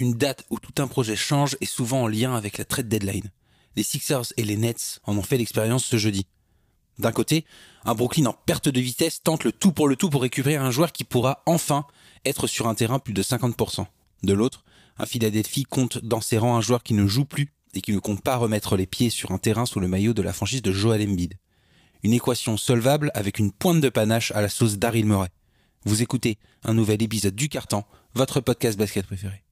une date où tout un projet change est souvent en lien avec la trade deadline. Les Sixers et les Nets en ont fait l'expérience ce jeudi. D'un côté, un Brooklyn en perte de vitesse tente le tout pour le tout pour récupérer un joueur qui pourra enfin être sur un terrain plus de 50%. De l'autre, un Philadelphie compte dans ses rangs un joueur qui ne joue plus et qui ne compte pas remettre les pieds sur un terrain sous le maillot de la franchise de Joel Embiid. Une équation solvable avec une pointe de panache à la sauce Daryl Murray. Vous écoutez un nouvel épisode du Carton, votre podcast basket préféré.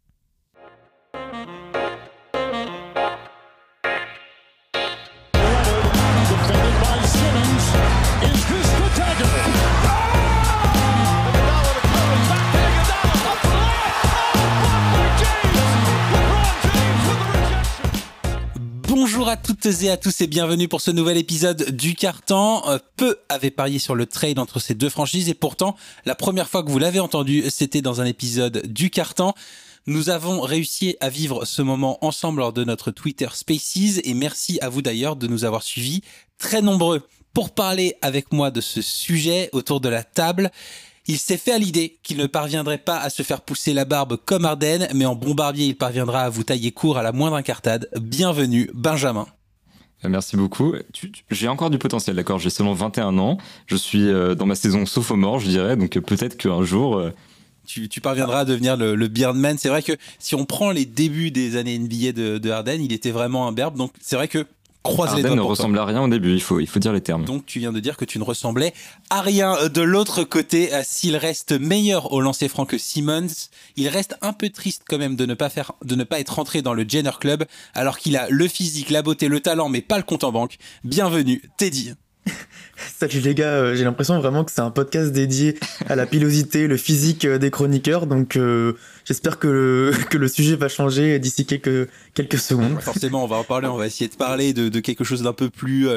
Toutes et à tous et bienvenue pour ce nouvel épisode du Carton. Euh, peu avaient parié sur le trade entre ces deux franchises et pourtant, la première fois que vous l'avez entendu, c'était dans un épisode du Carton. Nous avons réussi à vivre ce moment ensemble lors de notre Twitter Spaces et merci à vous d'ailleurs de nous avoir suivis très nombreux pour parler avec moi de ce sujet autour de la table. Il s'est fait à l'idée qu'il ne parviendrait pas à se faire pousser la barbe comme Arden, mais en bombardier, il parviendra à vous tailler court à la moindre incartade. Bienvenue, Benjamin. Euh, merci beaucoup. J'ai encore du potentiel, d'accord? J'ai seulement 21 ans. Je suis euh, dans ma saison sophomore, je dirais. Donc peut-être qu'un jour... Euh, tu, parviendras à devenir le, le Beardman. C'est vrai que si on prend les débuts des années NBA de, de Harden, il était vraiment un berbe. Donc c'est vrai que croise les doigts. ne ressemble à rien au début, il faut, il faut dire les termes. Donc tu viens de dire que tu ne ressemblais à rien. De l'autre côté, euh, s'il reste meilleur au lancer franc que Simmons, il reste un peu triste quand même de ne pas faire, de ne pas être rentré dans le Jenner Club, alors qu'il a le physique, la beauté, le talent, mais pas le compte en banque. Bienvenue, Teddy. Salut les gars, euh, j'ai l'impression vraiment que c'est un podcast dédié à la pilosité, le physique euh, des chroniqueurs, donc euh, j'espère que le, que le sujet va changer d'ici quelques, quelques secondes. Forcément, on va en parler, on va essayer de parler de, quelque chose d'un peu plus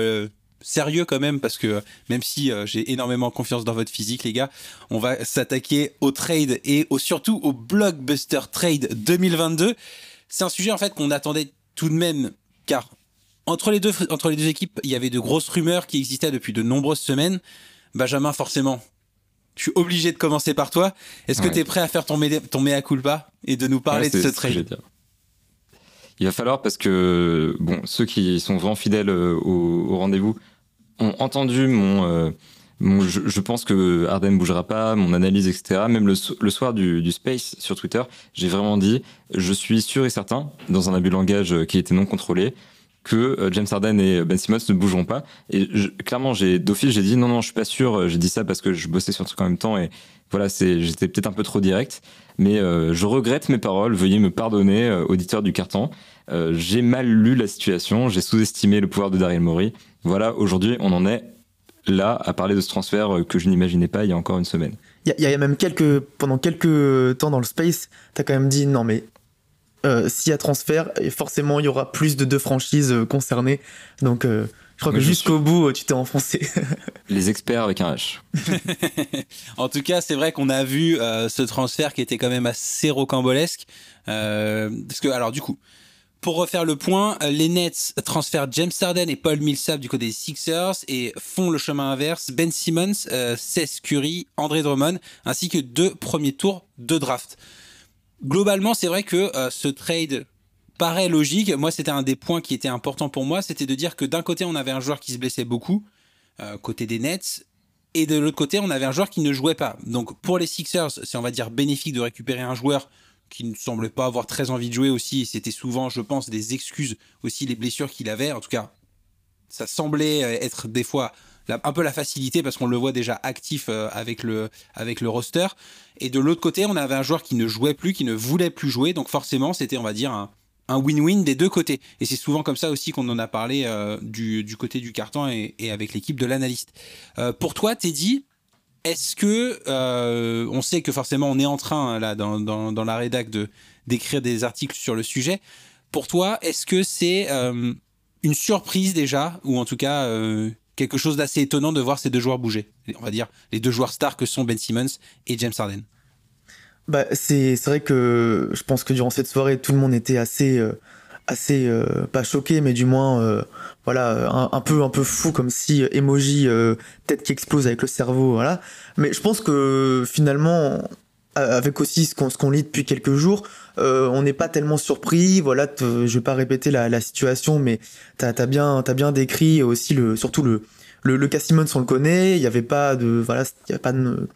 sérieux quand même, parce que même si j'ai énormément confiance dans votre physique les gars, on va s'attaquer au trade et surtout au blockbuster trade 2022. C'est un sujet en fait qu'on attendait tout de même, car entre les deux, entre les deux équipes, il y avait de grosses rumeurs qui existaient depuis de nombreuses semaines. Benjamin, forcément, je suis obligé de commencer par toi. Est-ce que tu es prêt à faire ton, ton mea culpa et de nous parler de ce trade Il va falloir parce que bon, ceux qui sont vraiment fidèles euh, au, rendez-vous ont entendu mon, euh, je, pense que Arden bougera pas, mon analyse, etc. Même le, soir du, du, Space sur Twitter, j'ai vraiment dit, je suis sûr et certain, dans un abus de langage qui était non contrôlé, que euh, James Harden et Ben Simmons ne bougeront pas. Et clairement, j'ai d'office, j'ai dit non, non, je suis pas sûr. J'ai dit ça parce que je bossais sur un truc en même temps et voilà, c'est, j'étais peut-être un peu trop direct. Mais euh, je regrette mes paroles. Veuillez me pardonner, euh, auditeur du carton. j'ai mal lu la situation. J'ai sous-estimé le pouvoir de Daryl Morey. Voilà, aujourd'hui, on en est là à parler de ce transfert que je n'imaginais pas il y a encore une semaine. Il y, a même quelques pendant quelques temps dans le space, t'as quand même dit non mais euh, s'il y a transfert, forcément il y aura plus de deux franchises euh, concernées. Donc euh, je crois que jusqu'au bout tu t'es enfoncé. Les experts avec un H. en tout cas, c'est vrai qu'on a vu ce transfert qui était quand même assez rocambolesque. parce que alors du coup, pour refaire le point, les Nets transfèrent James Harden et Paul Millsap du côté des Sixers et font le chemin inverse. Ben Simmons, Seth Curry, André Drummond, ainsi que deux premiers tours de draft globalement, c'est vrai que euh, ce trade paraît logique. Moi, c'était un des points qui était important pour moi, c'était de dire que d'un côté, on avait un joueur qui se blessait beaucoup, euh, côté des Nets, et de l'autre côté, on avait un joueur qui ne jouait pas. Donc, pour les Sixers, c'est on va dire bénéfique de récupérer un joueur qui ne semblait pas avoir très envie de jouer aussi. C'était souvent, je pense, des excuses aussi les blessures qu'il avait. En tout cas, ça semblait euh, être des fois un peu la facilité parce qu'on le voit déjà actif euh, avec le, avec le roster. Et de l'autre côté, on avait un joueur qui ne jouait plus, qui ne voulait plus jouer. Donc forcément, c'était, on va dire, un, win-win des deux côtés. Et c'est souvent comme ça aussi qu'on en a parlé euh, du, côté du carton et, avec l'équipe de l'analyste. Euh, pour toi, Teddy, est-ce que on sait que forcément on est en train là dans, la rédac de d'écrire des articles sur le sujet. Pour toi, est-ce que c'est une surprise déjà ou en tout cas quelque chose d'assez étonnant de voir ces deux joueurs bouger. On va dire les deux joueurs stars que sont Ben Simmons et James Harden. Bah, c'est vrai que je pense que durant cette soirée, tout le monde était assez, euh, assez euh, pas choqué, mais du moins, euh, voilà, un, peu, un peu fou, comme si emoji tête qui explose avec le cerveau, voilà. Mais je pense que finalement, avec aussi ce qu'on qu'on lit depuis quelques jours, on n'est pas tellement surpris. Voilà, je vais pas répéter la, situation, mais tu as, bien, as bien décrit aussi le, surtout le, le, le on le connaît. Il n'y avait pas de, voilà, il a pas de,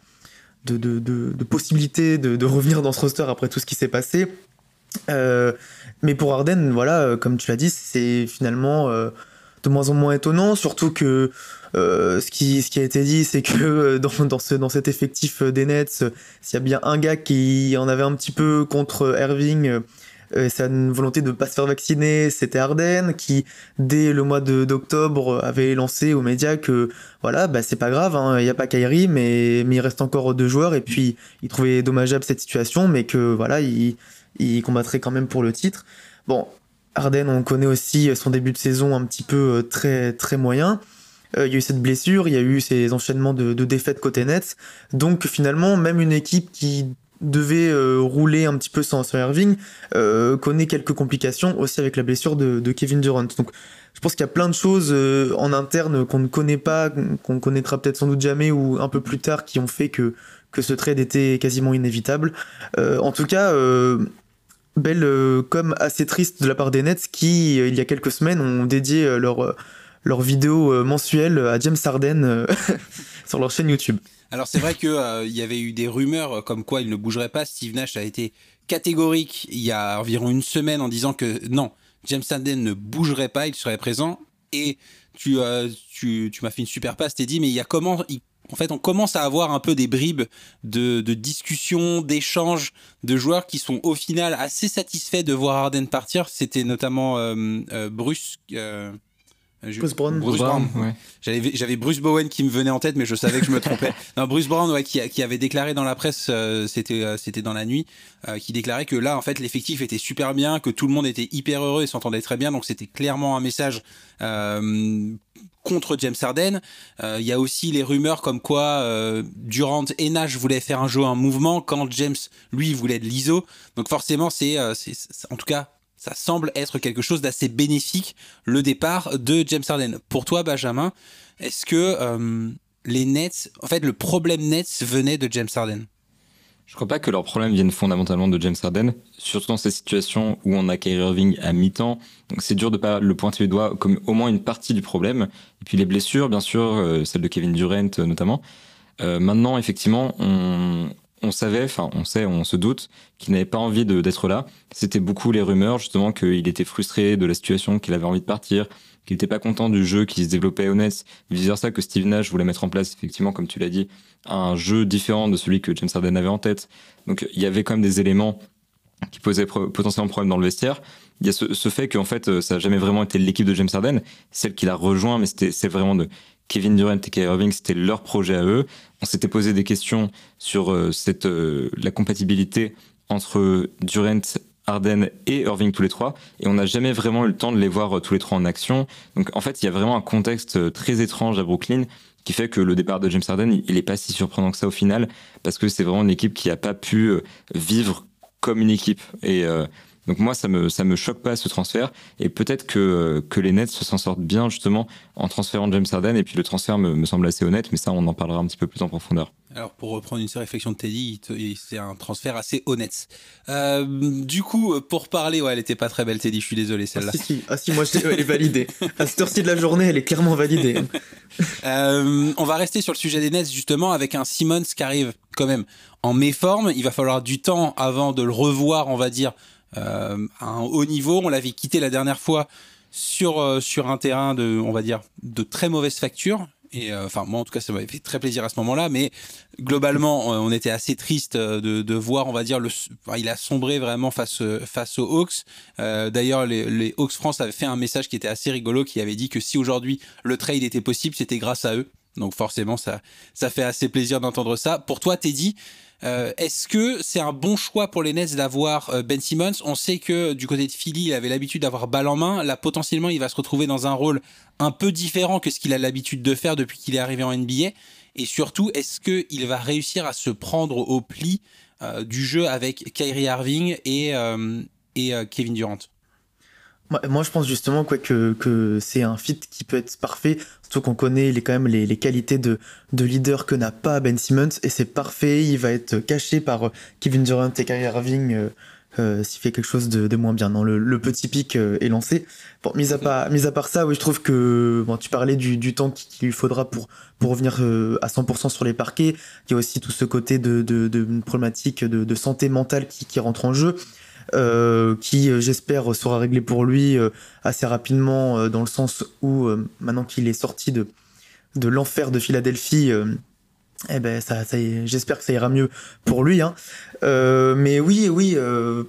de, de, de, possibilité de, revenir dans ce roster après tout ce qui s'est passé. mais pour Arden, voilà, comme tu l'as dit, c'est finalement de moins en moins étonnant, surtout que euh, ce, qui, ce qui a été dit, c'est que euh, dans, dans, ce, dans cet effectif euh, des Nets, s'il y a bien un gars qui en avait un petit peu contre Irving, euh, sa volonté de ne pas se faire vacciner, c'était Arden, qui dès le mois d'octobre avait lancé aux médias que voilà, bah, c'est pas grave, hein, il n'y a pas Kyrie, mais, mais il reste encore deux joueurs, et puis il trouvait dommageable cette situation, mais que voilà, il, il combattrait quand même pour le titre. Bon, Arden, on connaît aussi son début de saison un petit peu euh, très, très moyen. Euh, il y a eu cette blessure, il y a eu ces enchaînements de, défaites côté Nets. Donc finalement, même une équipe qui devait euh, rouler un petit peu sans, Irving connaît quelques complications aussi avec la blessure de, Kevin Durant. Donc je pense qu'il y a plein de choses en interne qu'on ne connaît pas, qu'on connaîtra peut-être sans doute jamais ou un peu plus tard qui ont fait que, que ce trade était quasiment inévitable. en tout cas, belle euh, comme assez triste de la part des Nets qui, euh, il y a quelques semaines, ont dédié euh, leur, leur vidéo mensuelle à James Harden sur leur chaîne YouTube. Alors c'est vrai qu'il il y avait eu des rumeurs comme quoi il ne bougerait pas. Steve Nash a été catégorique il y a environ une semaine en disant que non, James Harden ne bougerait pas, il serait présent. Et tu, tu, tu m'as fait une super passe, t'es dit, mais il y a comment, en fait, on commence à avoir un peu des bribes de, discussions, d'échanges de joueurs qui sont au final assez satisfaits de voir Harden partir. C'était notamment euh, euh, Bruce. Euh, Bruce Brown. Bruce Brown. J'avais Bruce Bowen qui me venait en tête, mais je savais que je me trompais. non, Bruce Brown, ouais, qui, qui, avait déclaré dans la presse, c'était c'était dans la nuit, qui déclarait que là, en fait, l'effectif était super bien, que tout le monde était hyper heureux et s'entendait très bien. Donc c'était clairement un message contre James Harden. Euh, il y a aussi les rumeurs comme quoi euh, Durant et Nash voulaient faire un jeu en mouvement quand James, lui, voulait de l'ISO. Donc forcément, euh, c'est, en tout cas, ça semble être quelque chose d'assez bénéfique, le départ de James Harden. Pour toi, Benjamin, est-ce que les Nets, en fait, le problème Nets venait de James Harden? Je crois pas que leur problème vienne fondamentalement de James Harden, surtout dans ces situations où on a Kyrie Irving à mi-temps. Donc c'est dur de pas le pointer du doigt comme au moins une partie du problème. Et puis les blessures, bien sûr, euh, celle de Kevin Durant euh, notamment. Euh, maintenant, effectivement, on, on savait, enfin on sait, on se doute qu'il n'avait pas envie d'être là. C'était beaucoup les rumeurs justement qu'il était frustré de la situation, qu'il avait envie de partir, qu'il n'était pas content du jeu qui se développait Nets, vice versa que Steve Nash voulait mettre en place effectivement, comme tu l'as dit, un jeu différent de celui que James Harden avait en tête. Donc il y avait quand même des éléments qui posaient potentiellement problème dans le vestiaire. Il y a ce, fait qu'en fait ça n'a jamais vraiment été l'équipe de James Harden, celle qu'il a rejoint, mais c'était c'est vraiment de Kevin Durant et Kyrie Irving, c'était leur projet à eux. On s'était posé des questions sur euh, euh, la compatibilité entre Durant Harden et Irving tous les trois, et on n'a jamais vraiment eu le temps de les voir euh, tous les trois en action. Donc en fait, il y a vraiment un contexte très étrange à Brooklyn qui fait que le départ de James Harden, il n'est pas si surprenant que ça au final, parce que c'est vraiment une équipe qui n'a pas pu vivre comme une équipe. Et donc moi, ça me ça me choque pas ce transfert, et peut-être que que les Nets s'en sortent bien justement en transférant James Harden, et puis le transfert me, me semble assez honnête, mais ça, on en parlera un petit peu plus en profondeur. Alors pour reprendre une réflexion de Teddy, c'est un transfert assez honnête. Euh, du coup, pour parler, ouais, elle était pas très belle Teddy, je suis désolé celle-là. Ah si, ah, si, moi je elle est validée. à cette heure-ci de la journée, elle est clairement validée. euh, on va rester sur le sujet des Nets justement avec un Simmons qui arrive quand même en méforme. Il va falloir du temps avant de le revoir, on va dire, à un haut niveau. On l'avait quitté la dernière fois sur euh, sur un terrain de, on va dire, de très mauvaise facture. Et euh, enfin, moi en tout cas, ça m'avait fait très plaisir à ce moment-là. Mais globalement, on était assez triste euh, de, de voir, on va dire, le, il a sombré vraiment face face aux Hawks. Euh, D'ailleurs, les, les, Hawks France avaient fait un message qui était assez rigolo, qui avait dit que si aujourd'hui le trade était possible, c'était grâce à eux. Donc forcément, ça ça fait assez plaisir d'entendre ça. Pour toi, Teddy, euh, est-ce que c'est un bon choix pour les Nets d'avoir euh, Ben Simmons? On sait que du côté de Philly, il avait l'habitude d'avoir balle en main. Là, potentiellement, il va se retrouver dans un rôle un peu différent que ce qu'il a l'habitude de faire depuis qu'il est arrivé en NBA. Et surtout, est-ce qu'il va réussir à se prendre au pli euh, du jeu avec Kyrie Irving et Kevin Durant? Moi, je pense justement quoi, que, que c'est un fit qui peut être parfait, surtout qu'on connaît les, quand même les, les qualités de, de leader que n'a pas Ben Simmons, et c'est parfait, il va être caché par Kevin Durant et Kyrie Irving, euh, s'il fait quelque chose de, moins bien. Non, le, petit pic est lancé. Bon, mis à part, mis à part ça, oui, je trouve que bon, tu parlais du, temps qu'il lui faudra pour pour revenir à 100% sur les parquets. Il y a aussi tout ce côté de, de, problématique de, santé mentale qui, qui rentre en jeu. Euh, qui euh, j'espère sera réglé pour lui euh, assez rapidement dans le sens où maintenant qu'il est sorti de, de l'enfer de Philadelphie, eh ben ça, j'espère que ça ira mieux pour lui. Hein. mais oui, oui,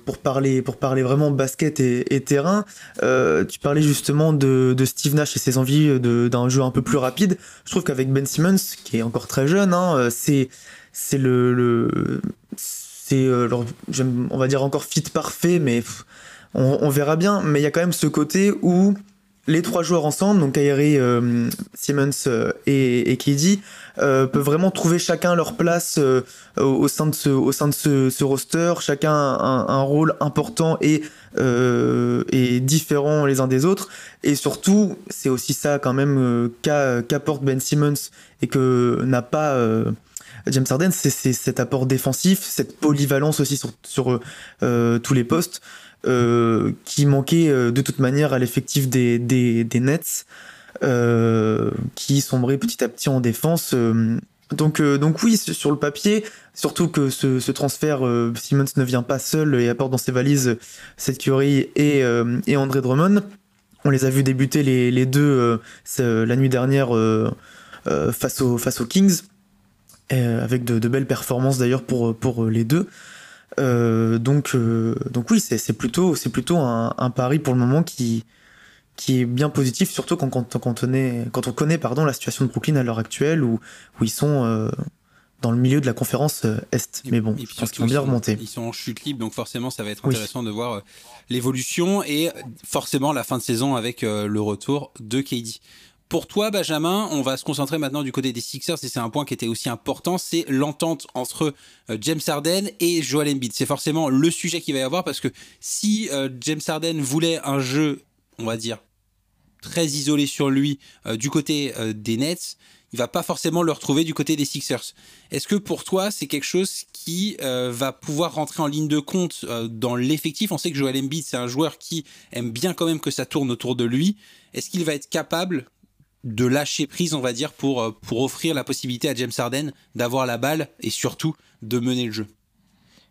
pour parler, pour parler vraiment basket et, terrain, tu parlais justement de, Steve Nash et ses envies d'un jeu un peu plus rapide. Je trouve qu'avec Ben Simmons, qui est encore très jeune, hein, c'est c'est le c'est euh, on va dire encore fit parfait mais on, verra bien. Mais il y a quand même ce côté où les trois joueurs ensemble donc Kyrie euh, Simmons euh, et, et peuvent vraiment trouver chacun leur place au sein de ce au sein de ce, roster chacun un, un, rôle important et et différent les uns des autres. Et surtout c'est aussi ça quand même qu'apporte Ben Simmons et que n'a pas James Harden, c'est cet apport défensif, cette polyvalence aussi sur, euh, tous les postes euh, qui manquait euh, de toute manière à l'effectif des, Nets, qui sombrait petit à petit en défense. donc, donc oui, sur le papier, surtout que ce, transfert, Simmons ne vient pas seul et apporte dans ses valises Seth Curry et, et André Drummond. On les a vus débuter les, deux la nuit dernière face, face aux Kings. Euh, avec de, belles performances d'ailleurs pour, pour les deux. Euh, donc, euh, donc oui, c'est plutôt, c'est plutôt un, pari pour le moment qui, qui est bien positif, surtout quand, quand, quand on, est, quand on connaît pardon, la situation de Brooklyn à l'heure actuelle, où, où ils sont dans le milieu de la conférence Est. Mais bon, je pense qu'ils vont bien remonter. Ils sont en chute libre, donc forcément, ça va être intéressant de voir l'évolution et forcément la fin de saison avec le retour de KD. Pour toi, Benjamin, on va se concentrer maintenant du côté des Sixers, et c'est un point qui était aussi important, c'est l'entente entre euh, James Harden et Joel Embiid. C'est forcément le sujet qu'il va y avoir, parce que si euh, James Harden voulait un jeu, on va dire, très isolé sur lui euh, du côté des Nets, il va pas forcément le retrouver du côté des Sixers. Est-ce que pour toi, c'est quelque chose qui va pouvoir rentrer en ligne de compte dans l'effectif? On sait que Joel Embiid, c'est un joueur qui aime bien quand même que ça tourne autour de lui. Est-ce qu'il va être capable de lâcher prise, on va dire, pour, euh, pour offrir la possibilité à James Harden d'avoir la balle et surtout de mener le jeu.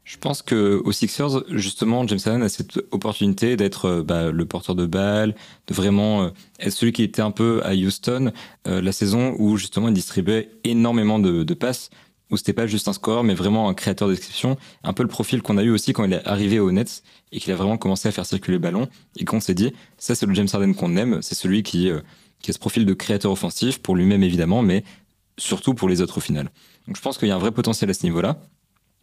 Je pense que aux Sixers, justement, James Harden a cette opportunité d'être euh, bah, le porteur de balle, de vraiment euh, être celui qui était un peu à Houston la saison où justement il distribuait énormément de, passes, où c'était pas juste un score, mais vraiment un créateur d'exception. Un peu le profil qu'on a eu aussi quand il est arrivé aux Nets et qu'il a vraiment commencé à faire circuler le ballon et qu'on s'est dit, ça c'est le James Harden qu'on aime, c'est celui qui qui a ce profil de créateur offensif pour lui-même évidemment, mais surtout pour les autres au final. Donc je pense qu'il y a un vrai potentiel à ce niveau-là.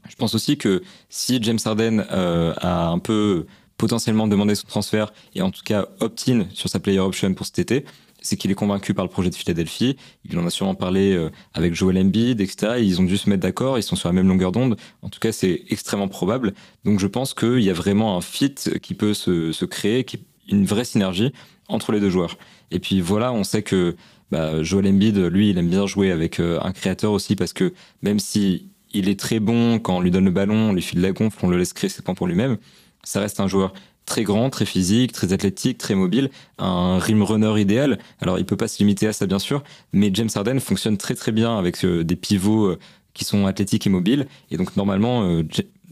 Je pense aussi que si James Harden euh, a un peu potentiellement demandé son transfert et en tout cas opt-in sur sa player option pour cet été, c'est qu'il est convaincu par le projet de Philadelphie. Il en a sûrement parlé euh, avec Joel Embiid, etc. ils ont dû se mettre d'accord. Ils sont sur la même longueur d'onde. En tout cas, c'est extrêmement probable. Donc, je pense qu'il y a vraiment un fit qui peut se, créer, qui, une vraie synergie entre les deux joueurs. Et puis voilà, on sait que bah, Joel Embiid, lui, il aime bien jouer avec euh, un créateur aussi parce que même si il est très bon quand on lui donne le ballon, on lui file la gonfle, on le laisse créer ses points pour lui-même, ça reste un joueur très grand, très physique, très athlétique, très mobile, un rim runner idéal. Alors il peut pas se limiter à ça bien sûr, mais James Harden fonctionne très très bien avec euh, des pivots euh, qui sont athlétiques et mobiles. Et donc normalement,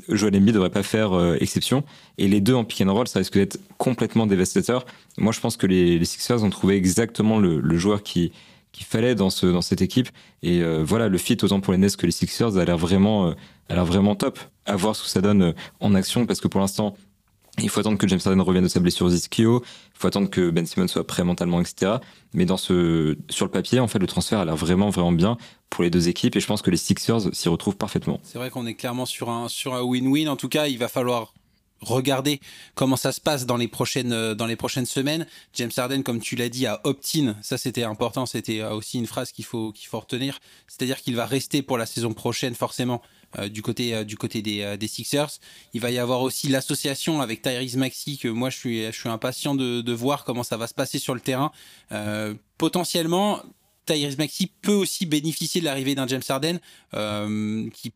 Joel Embiid devrait pas faire euh, exception. Et les deux en pick and roll, ça risque d'être complètement dévastateur. Moi, je pense que les, Sixers ont trouvé exactement le, joueur qui qu'il fallait dans ce dans cette équipe. Et euh, voilà, le fit autant pour les Nets que les Sixers a l'air vraiment euh, a vraiment top. À voir ce que ça donne en action, parce que pour l'instant, il faut attendre que James Harden revienne de sa blessure ischio. Il faut attendre que Ben Simmons soit prêt mentalement, etc. Mais dans ce, sur le papier, en fait, le transfert a l'air vraiment, vraiment bien pour les deux équipes. Et je pense que les Sixers s'y retrouvent parfaitement. C'est vrai qu'on est clairement sur un, sur un win-win. En tout cas, il va falloir regarder comment ça se passe dans les prochaines euh, dans les prochaines semaines. James Harden, comme tu l'as dit, a opt-in. Ça, c'était important. C'était euh, aussi une phrase qu'il faut qu'il faut retenir. C'est-à-dire qu'il va rester pour la saison prochaine, forcément, euh, du côté du côté des, Sixers. Il va y avoir aussi l'association avec Tyrese Maxi que moi je suis je suis impatient de, voir comment ça va se passer sur le terrain. potentiellement, Tyrese Maxi peut aussi bénéficier de l'arrivée d'un James Harden euh, qui,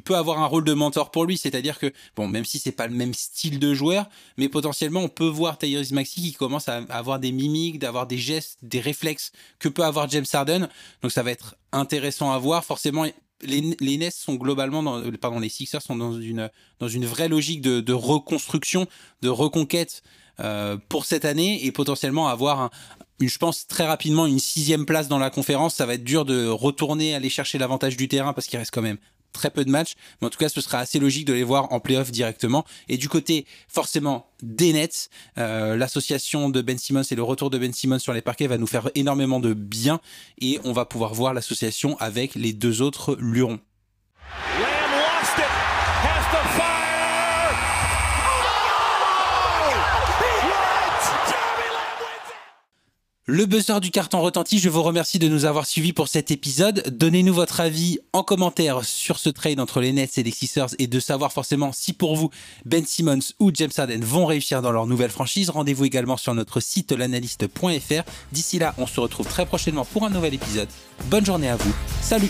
peut avoir un rôle de mentor pour lui, c'est-à-dire que bon, même si c'est pas le même style de joueur, mais potentiellement on peut voir Tyrese Maxi qui commence à avoir des mimiques, d'avoir des gestes, des réflexes que peut avoir James Harden. Donc ça va être intéressant à voir. Forcément, les, les Nets sont globalement, dans, pardon, les Sixers sont dans une dans une vraie logique de, reconstruction, de reconquête euh, pour cette année et potentiellement avoir un, je pense très rapidement une sixième place dans la conférence. Ça va être dur de retourner aller chercher l'avantage du terrain parce qu'il reste quand même très peu de matchs, mais en tout cas, ce sera assez logique de les voir en playoff directement. Et du côté, forcément, des Nets, euh, l'association de Ben Simmons et le retour de Ben Simmons sur les parquets va nous faire énormément de bien et on va pouvoir voir l'association avec les deux autres lurons. Le buzzer du carton retentit, je vous remercie de nous avoir suivis pour cet épisode. Donnez-nous votre avis en commentaire sur ce trade entre les Nets et les Sixers et de savoir forcément si pour vous Ben Simmons ou James Harden vont réussir dans leur nouvelle franchise. Rendez-vous également sur notre site l'analyste.fr. D'ici là, on se retrouve très prochainement pour un nouvel épisode. Bonne journée à vous. Salut